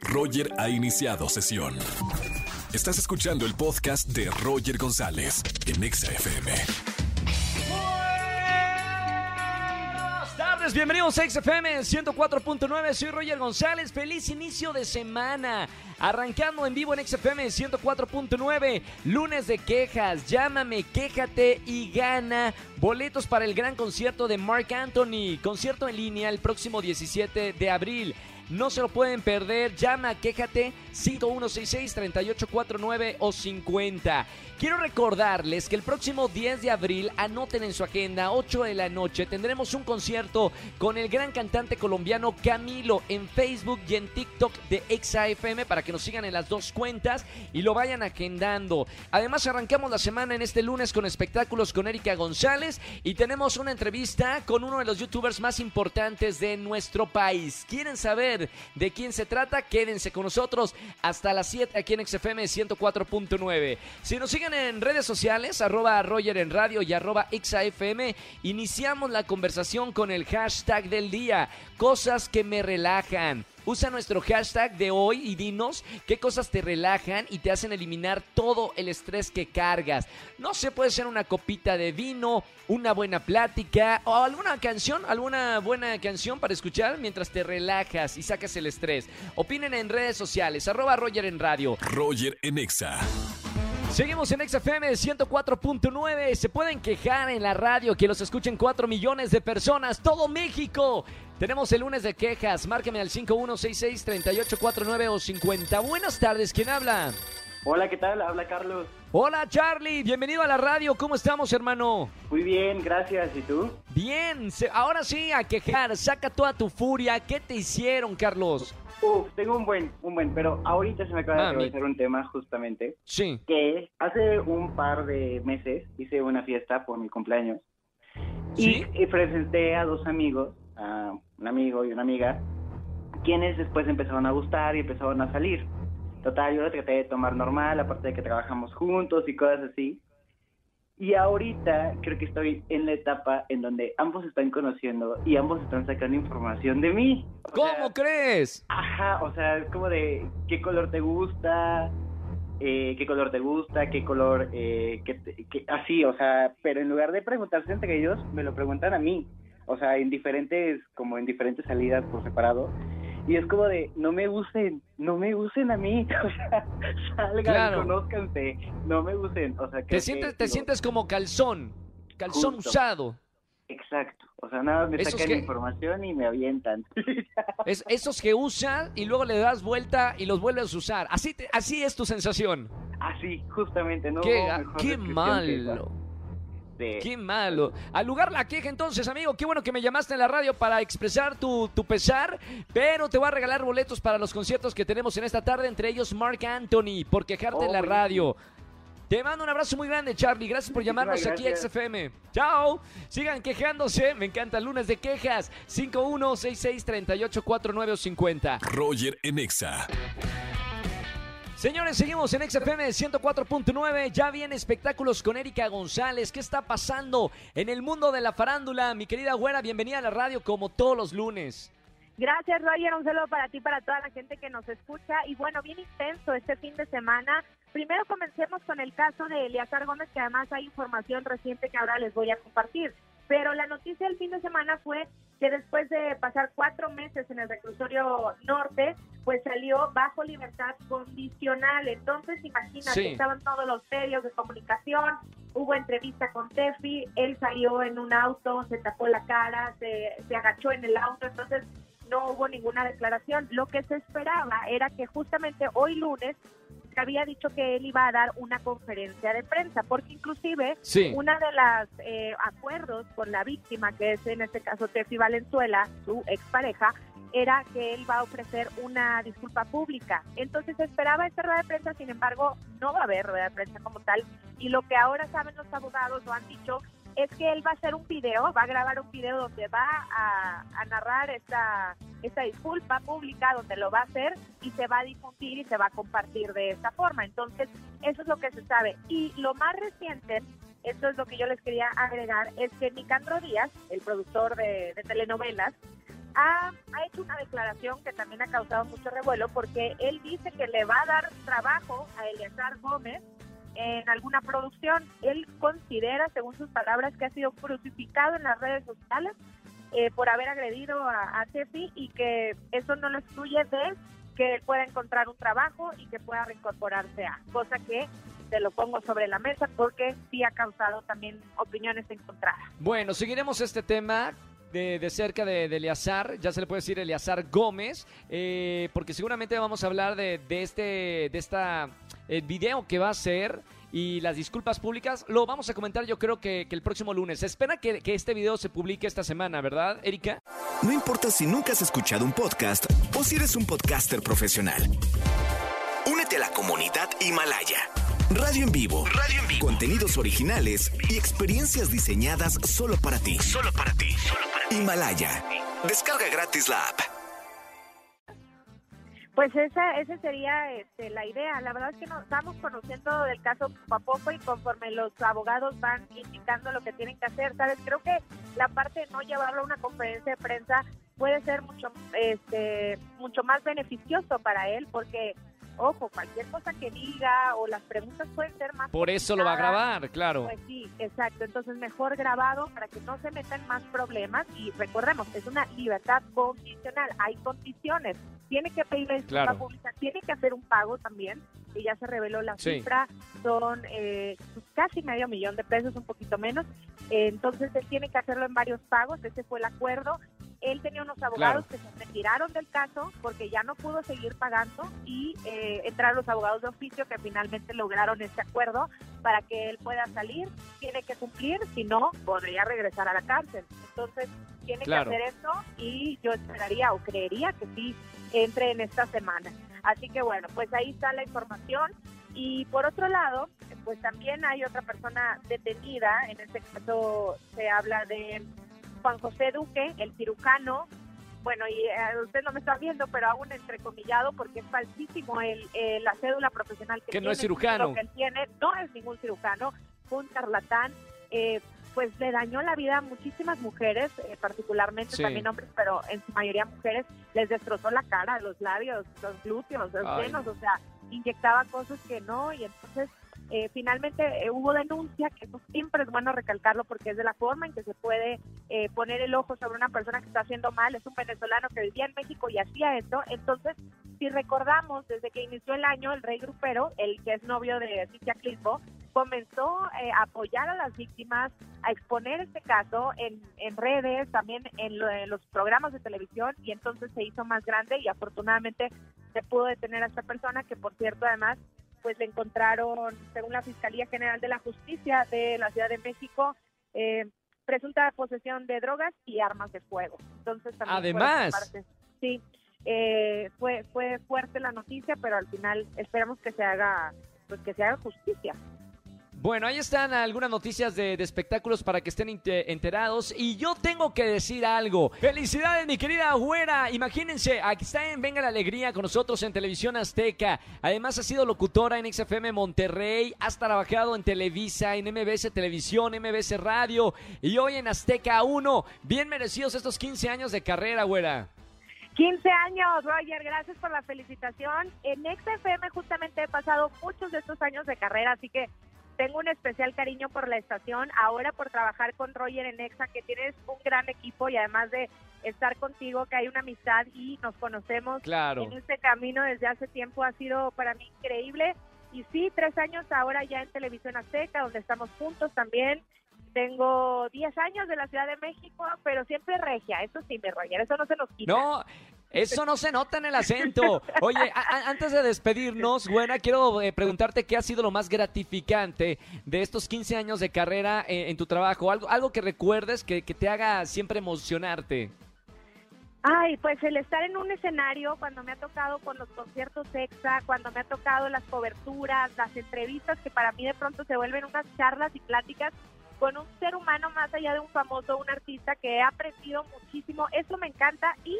Roger ha iniciado sesión. Estás escuchando el podcast de Roger González en Exa FM. Buenas tardes, bienvenidos a XFM 104.9, soy Roger González, feliz inicio de semana, arrancando en vivo en XFM 104.9, lunes de quejas, llámame, quéjate y gana. Boletos para el gran concierto de Mark Anthony, concierto en línea el próximo 17 de abril. No se lo pueden perder. Llama, quéjate 5166-3849 o 50. Quiero recordarles que el próximo 10 de abril, anoten en su agenda, 8 de la noche, tendremos un concierto con el gran cantante colombiano Camilo en Facebook y en TikTok de ExaFM para que nos sigan en las dos cuentas y lo vayan agendando. Además, arrancamos la semana en este lunes con espectáculos con Erika González y tenemos una entrevista con uno de los youtubers más importantes de nuestro país. ¿Quieren saber de quién se trata? Quédense con nosotros hasta las 7 aquí en XFM 104.9. Si nos siguen en redes sociales, arroba Roger en radio y arroba XAFM, iniciamos la conversación con el hashtag del día, cosas que me relajan. Usa nuestro hashtag de hoy y dinos qué cosas te relajan y te hacen eliminar todo el estrés que cargas. No sé, puede ser una copita de vino, una buena plática o alguna canción, alguna buena canción para escuchar mientras te relajas y sacas el estrés. Opinen en redes sociales, arroba Roger en radio. Roger en Exa. Seguimos en XFM 104.9. Se pueden quejar en la radio que los escuchen 4 millones de personas, todo México. Tenemos el lunes de quejas. Márqueme al 5166-3849 o 50. Buenas tardes, ¿quién habla? Hola, ¿qué tal? Habla Carlos. Hola Charlie, bienvenido a la radio. ¿Cómo estamos, hermano? Muy bien, gracias. ¿Y tú? Bien, ahora sí a quejar. Saca toda tu furia. ¿Qué te hicieron, Carlos? Uf, tengo un buen, un buen, pero ahorita se me acaba de Ah, atravesar un tema justamente, Sí. que hace un par de meses hice una fiesta por mi cumpleaños ¿Sí? y, y presenté a dos amigos, a un amigo y una amiga, quienes después empezaron a gustar y empezaron a salir. Total, yo lo traté de tomar normal, aparte de que trabajamos juntos y cosas así. Y ahorita creo que estoy en la etapa en donde ambos están conociendo y ambos están sacando información de mí. O ¿Cómo sea, crees? Ajá, o sea, es como de qué color te gusta, eh, qué color te gusta, qué color, eh, qué qué- así, o sea, pero en lugar de preguntarse entre ellos, me lo preguntan a mí, o sea, en diferentes, como en diferentes salidas por separado, y es como de, no me usen, no me usen a mí, o sea, salgan, Claro. conózcanse, no me usen, o sea, Te creo sientes, que te sientes como calzón. Calzón Justo. usado. Exacto, o sea, nada, me Esos sacan que- información y me avientan. Es esos que usan y luego le das vuelta y los vuelves a usar. Así, te- así es tu sensación. Así, justamente, ¿no? qué qué descripción Qué malo. Al lugar la queja entonces, amigo. Qué bueno que me llamaste en la radio para expresar tu, tu pesar. Pero te voy a regalar boletos para los conciertos que tenemos en esta tarde, entre ellos Mark Anthony, por quejarte Oh, en la radio. Te mando un abrazo muy grande, Charlie. Gracias por llamarnos aquí a. XFM. Chao. Sigan quejándose. Me encanta el lunes de quejas. 51663849 o 50. Roger en Exa. Señores, seguimos en XFM 104.9. Ya viene espectáculos con Erika González. ¿Qué está pasando en el mundo de la farándula? Mi querida güera, bienvenida a la radio como todos los lunes. Gracias, Roger. Un saludo para ti, para toda la gente que nos escucha. Y bueno, bien intenso este fin de semana. Primero comencemos con el caso de Eliazar Gómez, que además hay información reciente que ahora les voy a compartir. Pero la noticia del fin de semana fue que después de pasar cuatro meses en el reclusorio norte, pues salió bajo libertad condicional. Entonces, imagínate, Sí. estaban todos los medios de comunicación, hubo entrevista con Tefi, él salió en un auto, se tapó la cara, se, se agachó en el auto, entonces no hubo ninguna declaración. Lo que se esperaba era que justamente hoy lunes había dicho que él iba a dar una conferencia de prensa, porque inclusive Sí. una de las eh, acuerdos con la víctima, que es en este caso Tefi Valenzuela, su expareja, era que él va a ofrecer una disculpa pública. Entonces esperaba esta rueda de prensa, sin embargo, no va a haber rueda de prensa como tal. Y lo que ahora saben los abogados, lo han dicho, es que él va a hacer un video, va a grabar un video donde va a, narrar esta, esta disculpa pública, donde lo va a hacer y se va a difundir y se va a compartir de esta forma. Entonces, eso es lo que se sabe. Y lo más reciente, esto es lo que yo les quería agregar, es que Nicandro Díaz, el productor de, de telenovelas, ha, ha hecho una declaración que también ha causado mucho revuelo porque él dice que le va a dar trabajo a Eleazar Gómez en alguna producción. Él considera, según sus palabras, que ha sido crucificado en las redes sociales eh, por haber agredido a, a Tefi y que eso no lo excluye de que él pueda encontrar un trabajo y que pueda reincorporarse a, cosa que te lo pongo sobre la mesa porque sí ha causado también opiniones encontradas. Bueno, seguiremos este tema de, de cerca de, de Eleazar, ya se le puede decir Eleazar Gómez, eh, porque seguramente vamos a hablar de, de este de esta eh, video que va a ser y las disculpas públicas. Lo vamos a comentar yo creo que, que el próximo lunes. Se espera que, que este video se publique esta semana, ¿verdad, Erika? No importa si nunca has escuchado un podcast o si eres un podcaster profesional. Únete a la comunidad Himalaya. Radio en vivo. Radio en vivo. Contenidos originales y experiencias diseñadas solo para ti. Solo para ti. Himalaya. Descarga gratis la app. Pues esa, esa sería este, la idea. La verdad es que nos estamos conociendo del caso poco a poco y conforme los abogados van indicando lo que tienen que hacer, ¿sabes? Creo que la parte de no llevarlo a una conferencia de prensa puede ser mucho, este, mucho más beneficioso para él porque, ojo, cualquier cosa que diga o las preguntas pueden ser más... Por eso lo va a grabar, claro. Pues sí, exacto. Entonces mejor grabado para que no se metan más problemas y recordemos, es una libertad condicional, hay condiciones. Tiene que pedir la disculpa Claro. pública, tiene que hacer un pago también, y ya se reveló la Sí. cifra, son eh, pues, casi medio millón de pesos, un poquito menos. Eh, entonces él tiene que hacerlo en varios pagos, ese fue el acuerdo. Él tenía unos abogados que se retiraron del caso porque ya no pudo seguir pagando y eh, entraron los abogados de oficio que finalmente lograron este acuerdo para que él pueda salir, tiene que cumplir, si no, podría regresar a la cárcel. Entonces, tiene Claro. que hacer esto y yo esperaría o creería que sí entre en esta semana. Así que bueno, pues ahí está la información. Y por otro lado, pues también hay otra persona detenida, en este caso se habla de Juan José Duque, el cirujano. Bueno, y eh, usted no me está viendo, pero hago un entrecomillado porque es falsísimo el, eh, la cédula profesional que, Que no es tiene, cirujano. que él tiene, no es ningún cirujano, fue un charlatán. eh, pues le dañó la vida a muchísimas mujeres, eh, particularmente Sí. también hombres, pero en su mayoría mujeres, les destrozó la cara, los labios, los glúteos, los Ay. senos, o sea, inyectaba cosas que no, y entonces eh, finalmente eh, hubo denuncia, que eso siempre es bueno recalcarlo porque es de la forma en que se puede eh, poner el ojo sobre una persona que está haciendo mal, es un venezolano que vivía en México y hacía esto, entonces si recordamos desde que inició el año, el rey grupero, el que es novio de Cintia Clisbo, comenzó eh, a apoyar a las víctimas, a exponer este caso en, en redes, también en, lo- en los programas de televisión y entonces se hizo más grande y afortunadamente se pudo detener a esta persona que por cierto además pues le encontraron, según la Fiscalía General de la Justicia de la Ciudad de México, eh, presunta posesión de drogas y armas de fuego. Entonces también Además. parte, sí, eh, fue fue fuerte la noticia, pero al final esperamos que se haga pues que se haga justicia. Bueno, ahí están algunas noticias de, espectáculos para que estén inte- enterados. Y yo tengo que decir algo. Felicidades, mi querida güera. Imagínense, aquí está en Venga la Alegría con nosotros en Televisión Azteca. Además, ha sido locutora en XFM Monterrey. Has trabajado en Televisa, en MBS Televisión, MBS Radio. Y hoy en Azteca 1. Bien merecidos estos 15 años de carrera, güera. 15 años, Roger, gracias por la felicitación. En XFM justamente he pasado muchos de estos años de carrera, así que tengo un especial cariño por la estación, ahora por trabajar con Roger en Exa, que tienes un gran equipo y además de estar contigo, que hay una amistad y nos conocemos Claro. en este camino desde hace tiempo, ha sido para mí increíble. Y sí, tres años ahora ya en Televisión Azteca, donde estamos juntos también. Tengo 10 años de la Ciudad de México, pero siempre regia, eso sí, mi Roger, eso no se nos quita. No, eso no se nota en el acento. Oye, antes de despedirnos, buena, quiero eh, preguntarte qué ha sido lo más gratificante de estos 15 años de carrera eh, en tu trabajo. Algo, algo que recuerdes que, que te haga siempre emocionarte. Ay, pues el estar en un escenario cuando me ha tocado con los conciertos EXA, cuando me ha tocado las coberturas, las entrevistas, que para mí de pronto se vuelven unas charlas y pláticas con un ser humano más allá de un famoso, un artista que he aprendido muchísimo. Eso me encanta y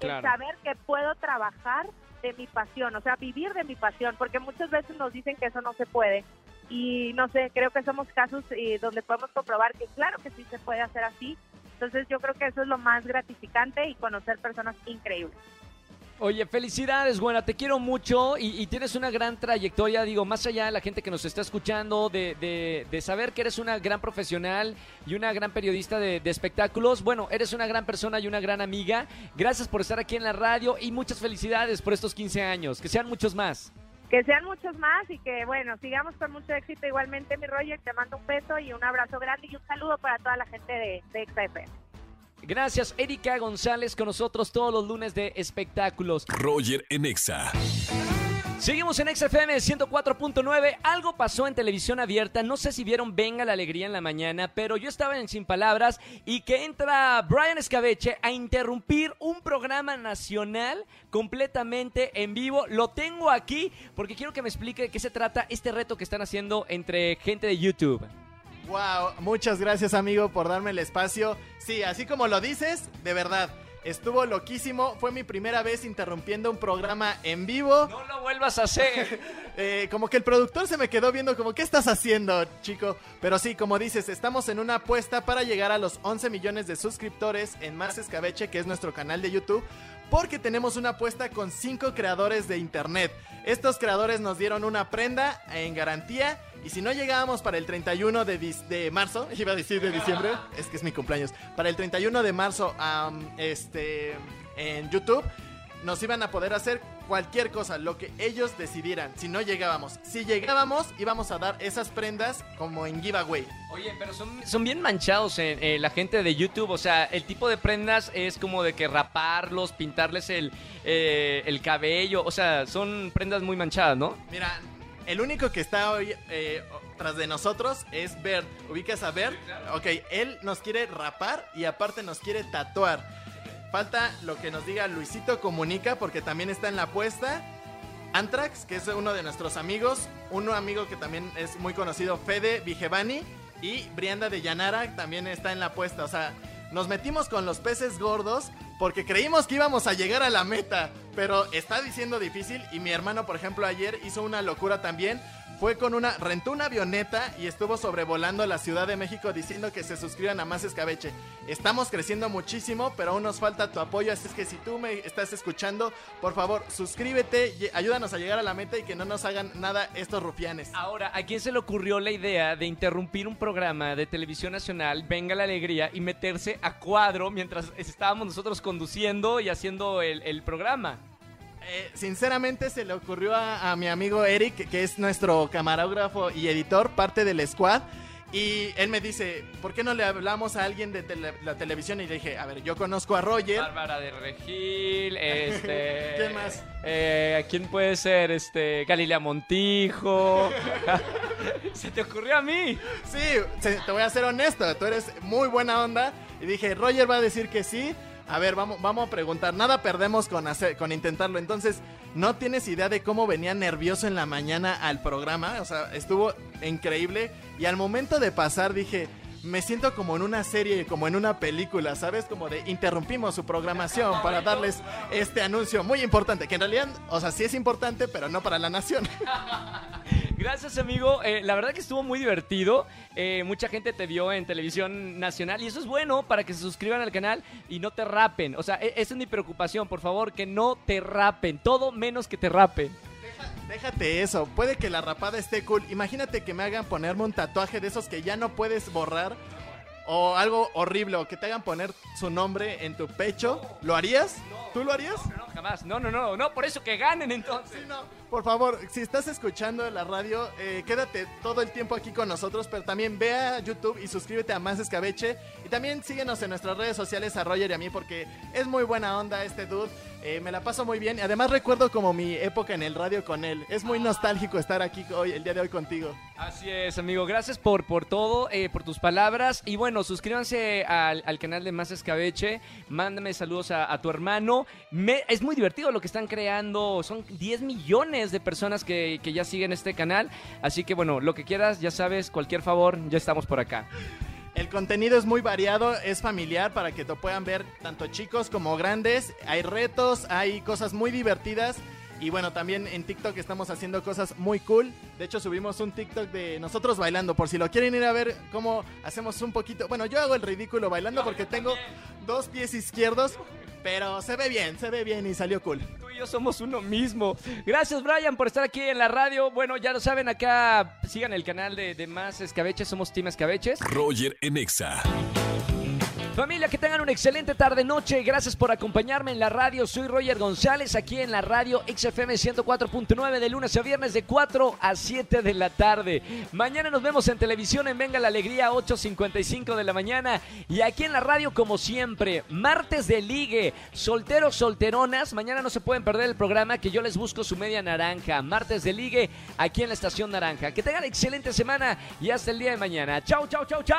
el Claro. saber que puedo trabajar de mi pasión, o sea, vivir de mi pasión, porque muchas veces nos dicen que eso no se puede. Y no sé, creo que somos casos eh, donde podemos comprobar que claro que sí se puede hacer así. Entonces yo creo que eso es lo más gratificante y conocer personas increíbles. Oye, felicidades, buena, te quiero mucho y, tienes una gran trayectoria, digo, más allá de la gente que nos está escuchando, de, de, saber que eres una gran profesional y una gran periodista de, de, espectáculos, bueno, eres una gran persona y una gran amiga. Gracias por estar aquí en la radio y muchas felicidades por estos 15 años, que sean muchos más. Que sean muchos más y que, bueno, sigamos con mucho éxito igualmente, mi Roger, te mando un beso y un abrazo grande y un saludo para toda la gente de, de. Gracias, Erika González, con nosotros todos los lunes de espectáculos. Roger en Exa. Seguimos en XFM 104.9. Algo pasó en televisión abierta. No sé si vieron Venga la Alegría en la mañana, pero yo estaba en Sin Palabras y que entra Brian Escabeche a interrumpir un programa nacional completamente en vivo. Lo tengo aquí porque quiero que me explique de qué se trata este reto que están haciendo entre gente de YouTube. Wow, muchas gracias amigo por darme el espacio. Sí, así como lo dices, de verdad. Estuvo loquísimo, fue mi primera vez interrumpiendo un programa en vivo. No lo vuelvas a hacer. eh, como que el productor se me quedó viendo como, ¿qué estás haciendo, chico? Pero sí, como dices, estamos en una apuesta para llegar a los 11 millones de suscriptores en Más Escabeche, que es nuestro canal de YouTube porque tenemos una apuesta con cinco creadores de internet. Estos creadores nos dieron una prenda en garantía y si no llegábamos para el 31 de, de marzo, iba a decir de diciembre, es que es mi cumpleaños, para el 31 de marzo este, en YouTube, nos iban a poder hacer cualquier cosa, lo que ellos decidieran, si no llegábamos. Si llegábamos, íbamos a dar esas prendas como en giveaway. Oye, pero son, bien manchados en, eh, la gente de YouTube, o sea, el tipo de prendas es como de que raparlos, pintarles el, eh, el cabello, o sea, son prendas muy manchadas, ¿no? Mira, el único que está hoy eh, tras de nosotros es Bert. ¿Ubicas a Bert? Ok, él nos quiere rapar y aparte nos quiere tatuar. Falta lo que nos diga Luisito Comunica porque también está en la apuesta. Antrax, que es uno de nuestros amigos. Un amigo que también es muy conocido, Fede Vigevani. Y Brianda de Yanara también está en la apuesta. O sea, nos metimos con los peces gordos porque creímos que íbamos a llegar a la meta. Pero está diciendo difícil. Y mi hermano, por ejemplo, ayer hizo una locura también fue con una, rentó una avioneta y estuvo sobrevolando la Ciudad de México diciendo que se suscriban a Más Escabeche. Estamos creciendo muchísimo, pero aún nos falta tu apoyo, así es que si tú me estás escuchando, por favor, suscríbete, y ayúdanos a llegar a la meta y que no nos hagan nada estos rufianes. Ahora, ¿a quién se le ocurrió la idea de interrumpir un programa de televisión nacional, Venga la Alegría, y meterse a cuadro mientras estábamos nosotros conduciendo y haciendo el, el programa? Eh, sinceramente se le ocurrió a, mi amigo Eric, que es nuestro camarógrafo y editor, parte del squad. Y él me dice, ¿por qué no le hablamos a alguien de la televisión? Y le dije, a ver, yo conozco a Roger. Bárbara de Regil, este... ¿Qué más? Eh, ¿Quién puede ser? Este, Galilea Montijo. ¿Se te ocurrió a mí? Sí, te voy a ser honesto, tú eres muy buena onda. Y dije, Roger va a decir que sí. A ver, vamos, vamos a preguntar. Nada perdemos con, hacer, con intentarlo. Entonces, ¿no tienes idea de cómo venía nervioso en la mañana al programa? O sea, estuvo increíble. Y al momento de pasar dije, me siento como en una serie, como en una película, ¿sabes? Como de interrumpimos su programación para darles este anuncio muy importante, que en realidad, o sea, sí es importante, pero no para la nación. Gracias, amigo. Eh, la verdad que estuvo muy divertido. Eh, mucha gente te vio en televisión nacional y eso es bueno para que se suscriban al canal y no te rapen. O sea, e, esa es mi preocupación, por favor, que no te rapen. Todo menos que te rapen. Déjate eso, puede que la rapada esté cool. Imagínate que me hagan ponerme un tatuaje de esos que ya no puedes borrar o algo horrible, o que te hagan poner su nombre en tu pecho, ¿lo harías? ¿Tú lo harías? No, no, jamás. No, no, no, no, por eso que ganen entonces. no. Por favor, si estás escuchando la radio, eh, quédate todo el tiempo aquí con nosotros, pero también ve a YouTube y suscríbete a Más Escabeche. Y también síguenos en nuestras redes sociales a Roger y a mí, porque es muy buena onda este dude. Eh, me la paso muy bien. y Además recuerdo como mi época en el radio con él. Es muy nostálgico estar aquí hoy, el día de hoy contigo. Así es, amigo. Gracias por, por todo, eh, por tus palabras. Y bueno, suscríbanse al, canal de Más Escabeche. Mándame saludos a, tu hermano. es muy divertido lo que están creando. Son 10 millones de personas que, que ya siguen este canal. Así que bueno, lo que quieras, ya sabes, cualquier favor, ya estamos por acá. El contenido es muy variado, es familiar para que te puedan ver tanto chicos como grandes. Hay retos, hay cosas muy divertidas. Y bueno, también en TikTok estamos haciendo cosas muy cool. De hecho, subimos un TikTok de nosotros bailando. Por si lo quieren ir a ver cómo hacemos un poquito. Bueno, yo hago el ridículo bailando porque tengo dos pies izquierdos. Pero se ve bien, se ve bien y salió cool. Tú y yo somos uno mismo. Gracias, Brian, por estar aquí en la radio. Bueno, ya lo saben, acá sigan el canal de, de Más Escabeches. Somos Team Escabeches. Roger en Exa. Familia, que tengan una excelente tarde-noche. Gracias por acompañarme en la radio. Soy Roger González, aquí en la radio XFM 104.9 de lunes a viernes de 4 a 7 de la tarde. Mañana nos vemos en televisión en Venga la Alegría, 8.55 de la mañana. Y aquí en la radio, como siempre, martes de ligue, solteros, solteronas. Mañana no se pueden perder el programa que yo les busco su media naranja. Martes de ligue, aquí en la estación naranja. Que tengan excelente semana y hasta el día de mañana. Chau, chau, chau, chau.